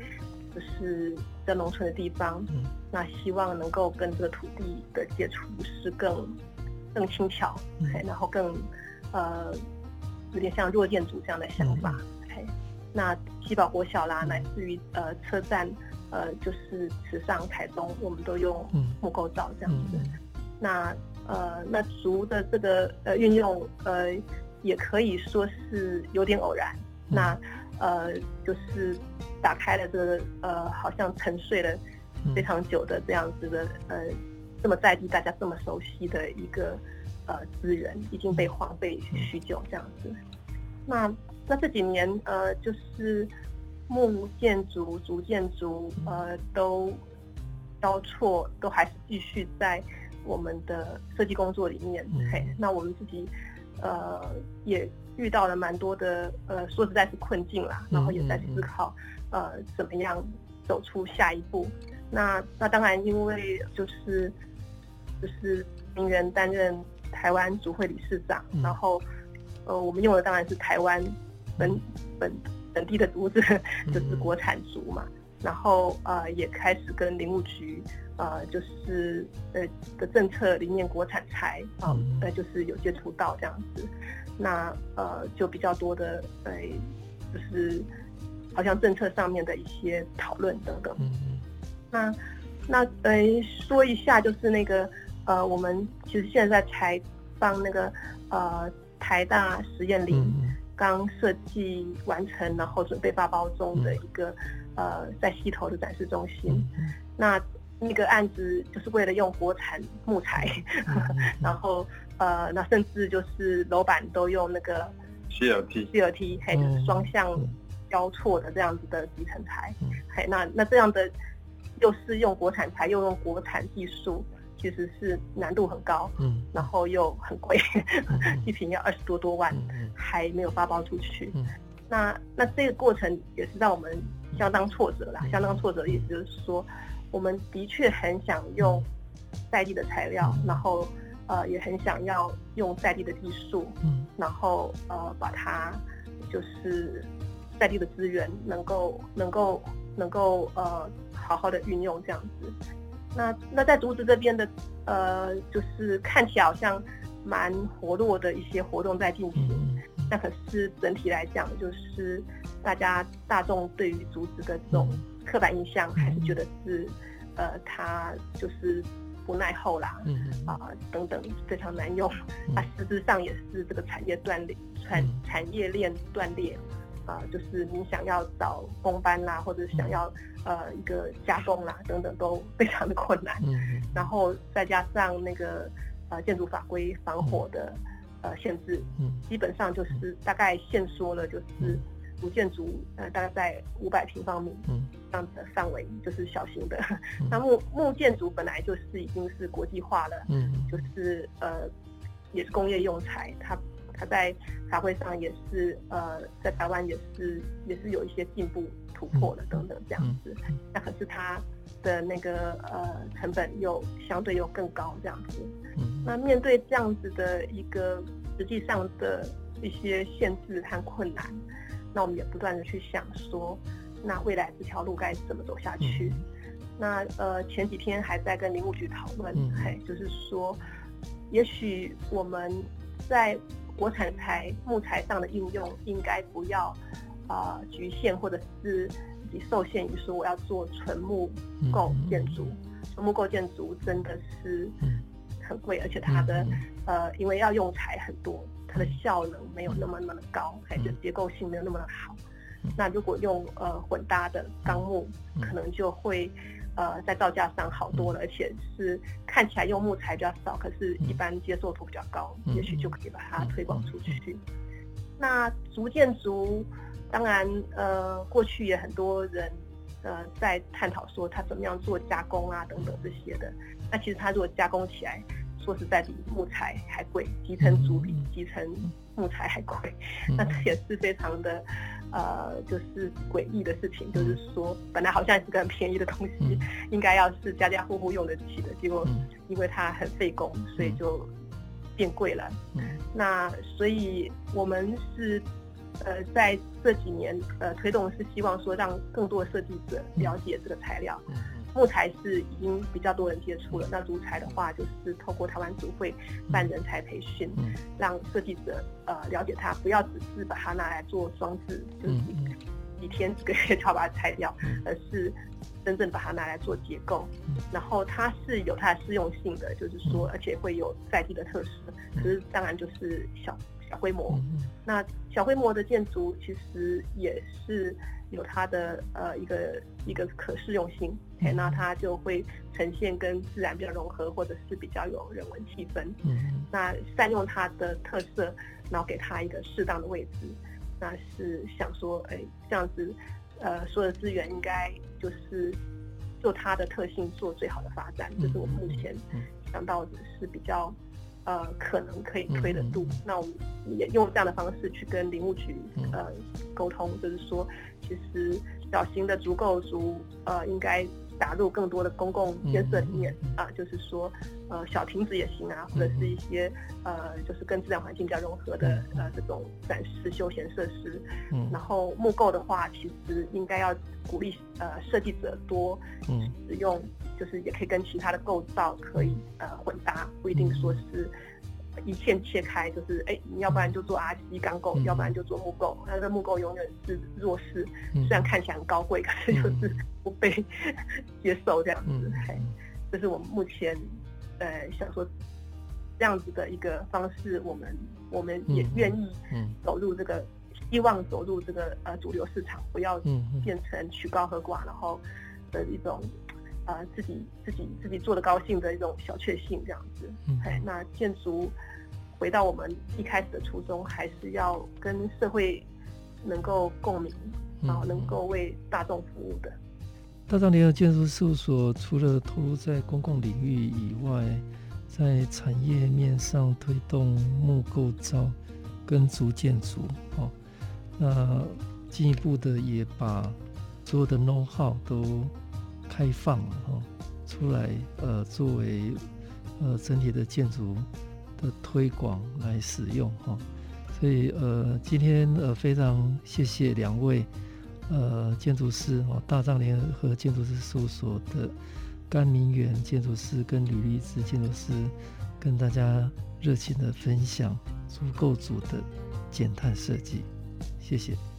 就是在农村的地方，嗯、那希望能够跟这个土地的接触是更更轻巧，嗯、然后更呃有点像弱建筑这样的想法。嗯、那七宝国小啦，嗯、乃至于呃车站，呃就是池上、台东，我们都用木构造这样子。嗯、那呃那竹的这个呃运用呃也可以说是有点偶然。嗯、那呃就是。打开了这个呃，好像沉睡了非常久的这样子的呃，这么在地大家这么熟悉的一个呃资源，已经被荒废许久这样子。那那这几年呃，就是木建筑、竹建筑呃都交错，都还是继续在我们的设计工作里面。嘿，那我们自己呃也遇到了蛮多的呃，说实在是困境啦，然后也在思考呃，怎么样走出下一步。那那当然，因为就是就是名人担任台湾族会理事长，然后呃，我们用的当然是台湾本本本地的竹子，就是国产竹嘛。然后呃，也开始跟林务局呃，就是呃的政策里面国产材啊，呃，就是有接触到这样子。那呃，就比较多的呃，就是好像政策上面的一些讨论等等。嗯。那那呃，说一下就是那个呃，我们其实现在才帮那个呃台大实验林刚设计完成，然后准备发包中的一个。呃，在溪头的展示中心，嗯、那那个案子就是为了用国产木材，嗯、然后呃，那甚至就是楼板都用那个 CLT，CLT 还是双向交错的这样子的集成材，嘿、嗯，那那这样的又是用国产材又用国产技术，其实是难度很高，嗯，然后又很贵，嗯、一瓶要二十多多万，嗯、还没有发包出去，嗯、那那这个过程也是让我们。相当挫折啦，相当挫折的意思就是说，我们的确很想用在地的材料，然后呃也很想要用在地的技术，然后呃把它就是在地的资源能够能够能够呃好好的运用这样子。那那在竹子这边的呃就是看起来好像蛮活络的一些活动在进行，那可是整体来讲就是。大家大众对于竹子的这种刻板印象，还是觉得是，呃，它就是不耐候啦，啊、呃、等等，非常难用。它实质上也是这个产业断裂，产产业链断裂，啊、呃，就是你想要找工班啦，或者想要呃一个加工啦等等，都非常的困难。然后再加上那个呃建筑法规防火的呃限制，嗯基本上就是大概限缩了，就是。竹建筑呃，大概在五百平方米这样子的范围，就是小型的。嗯、那木木建筑本来就是已经是国际化了，嗯，就是呃，也是工业用材。它它在法会上也是呃，在台湾也是也是有一些进步突破的等等这样子。嗯、那可是他的那个呃成本又相对又更高这样子。嗯、那面对这样子的一个实际上的一些限制和困难。那我们也不断的去想说，那未来这条路该怎么走下去？嗯、那呃前几天还在跟林务局讨论，嗯、嘿，就是说，也许我们在国产材木材上的应用，应该不要啊、呃、局限，或者是自己受限于说我要做纯木构建筑，纯木构建筑真的是很贵，而且它的呃因为要用材很多。它的效能没有那么那么高，还是结构性没有那么的好。那如果用呃混搭的钢木，可能就会呃在造价上好多了，而且是看起来用木材比较少，可是一般接受度比较高，也许就可以把它推广出去。那竹建筑，当然呃过去也很多人呃在探讨说它怎么样做加工啊等等这些的。那其实它如果加工起来，说实在比木材还贵，集成竹比集成木材还贵，嗯、那这也是非常的，呃，就是诡异的事情。嗯、就是说，本来好像是个很便宜的东西，嗯、应该要是家家户户用得起的，结果因为它很费工，所以就变贵了。嗯、那所以我们是，呃，在这几年，呃，推动是希望说让更多的设计者了解这个材料。木材是已经比较多人接触了，那竹材的话，就是透过台湾竹会办人才培训，嗯、让设计者呃了解它，不要只是把它拿来做装置，就是几天几个月就要把它拆掉，嗯、而是真正把它拿来做结构，嗯、然后它是有它的适用性的，就是说，而且会有在地的特色，可是当然就是小小规模，嗯、那小规模的建筑其实也是。有它的呃一个一个可适用性，那它就会呈现跟自然比较融合，或者是比较有人文气氛。嗯，那善用它的特色，然后给它一个适当的位置，那是想说，哎，这样子，呃，所有的资源应该就是就它的特性做最好的发展。这、嗯、是我目前想到的是比较呃可能可以推的度。那我们也用这样的方式去跟林务局呃沟通，就是说，其实小型的足够足呃应该。打入更多的公共建设里面、嗯嗯、啊，就是说，呃，小亭子也行啊，或者是一些呃，就是跟自然环境比较融合的、嗯、呃这种展示休闲设施。嗯，然后木构的话，其实应该要鼓励呃设计者多使用，嗯、就是也可以跟其他的构造可以呃混搭，不一定说是。一线切开，就是哎，你要不然就做 RC 钢构，嗯、要不然就做木构。那个木构永远是弱势，嗯、虽然看起来很高贵，可是就是不被 接受这样子。这是我们目前呃想说这样子的一个方式，我们我们也愿意走入这个，嗯嗯、希望走入这个呃主流市场，不要变成曲高和寡，然后的一种。呃，自己自己自己做的高兴的一种小确幸，这样子。嗯，那建筑回到我们一开始的初衷，还是要跟社会能够共鸣，然后能够为大众服务的。大藏联合建筑事务所除了投入在公共领域以外，在产业面上推动木构造跟竹建筑，哦，那进一步的也把所有的 know how 都。开放哈出来，呃，作为呃整体的建筑的推广来使用哈，所以呃今天呃非常谢谢两位呃建筑师哦，大藏联合建筑师事务所的甘明远建筑师跟吕丽芝建筑师跟大家热情的分享足构组的减碳设计，谢谢。